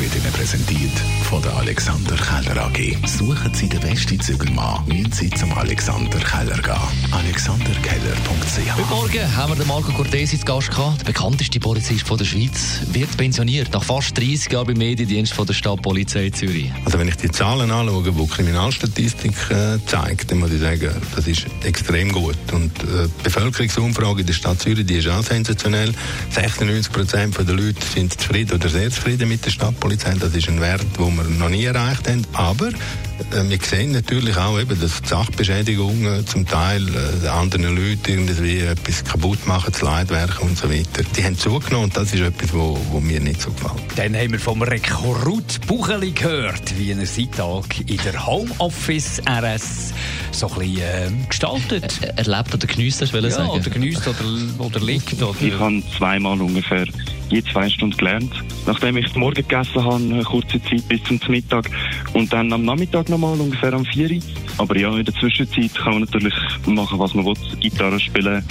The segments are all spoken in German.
wird Ihnen präsentiert von der Alexander Keller AG. Suchen Sie den besten Zügelmann, müssen Sie zum Alexander Keller gehen. AlexanderKeller.ch Heute Morgen haben wir den Marco Cortesi zu Gast gehabt. Der bekannteste Polizist von der Schweiz wird pensioniert nach fast 30 Jahren beim Mediendienst von der Stadtpolizei Zürich. Also wenn ich die Zahlen anschaue, die die Kriminalstatistik äh, zeigt, dann muss ich sagen, das ist extrem gut. Und äh, die Bevölkerungsumfrage in der Stadt Zürich, die ist auch sensationell. 96 Prozent der Leute sind zufrieden oder sehr zufrieden mit der Stadtpolizei. Das ist ein Wert, den wir noch nie erreicht haben. Aber äh, wir sehen natürlich auch eben, dass die Sachbeschädigungen zum Teil äh, anderen Leuten irgendwie etwas kaputt machen, das Leitwerk und so weiter. Die haben zugenommen und das ist etwas, wo, wo mir nicht so gefällt. Dann haben wir vom Rekrut Bucheli gehört, wie er seinen Tag in der Homeoffice RS so ein bisschen äh, gestaltet. Er lebt oder geniesst, das will ich ja, sagen. oder genießt oder, oder liegt. Oder Ich habe zweimal ungefähr je zwei Stunden gelernt. Nachdem ich Morgen gegessen habe, eine kurze Zeit bis zum Mittag und dann am Nachmittag nochmal ungefähr am 4 Uhr. Aber ja, in der Zwischenzeit kann man natürlich machen, was man will, Gitarre spielen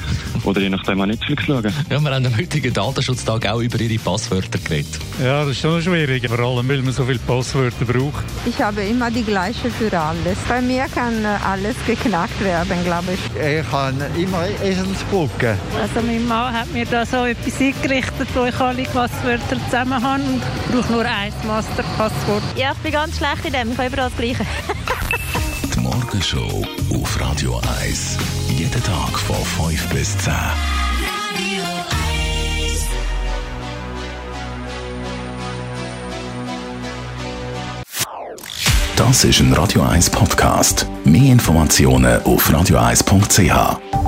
oder je nachdem auch Netflix schauen. Ja, wir haben am heutigen Datenschutztag auch über Ihre Passwörter geredet. Ja, das ist schon schwierig, vor allem weil man so viele Passwörter braucht. Ich habe immer die gleiche für alles. Bei mir kann äh, alles geknackt werden, glaube ich. Ich habe immer Eselsbrücke. Also mein Mann hat mir da so etwas eingerichtet, wo ich alle Passwörter zusammen habe und brauche nur ein Masterpasswort. Ja, ich bin ganz schlecht in dem. Ich habe überall das Gleiche. Die Morgenshow auf Radio 1. Jeden Tag von 5 bis 10. Das ist ein Radio 1 Podcast. Mehr Informationen auf radio1.ch.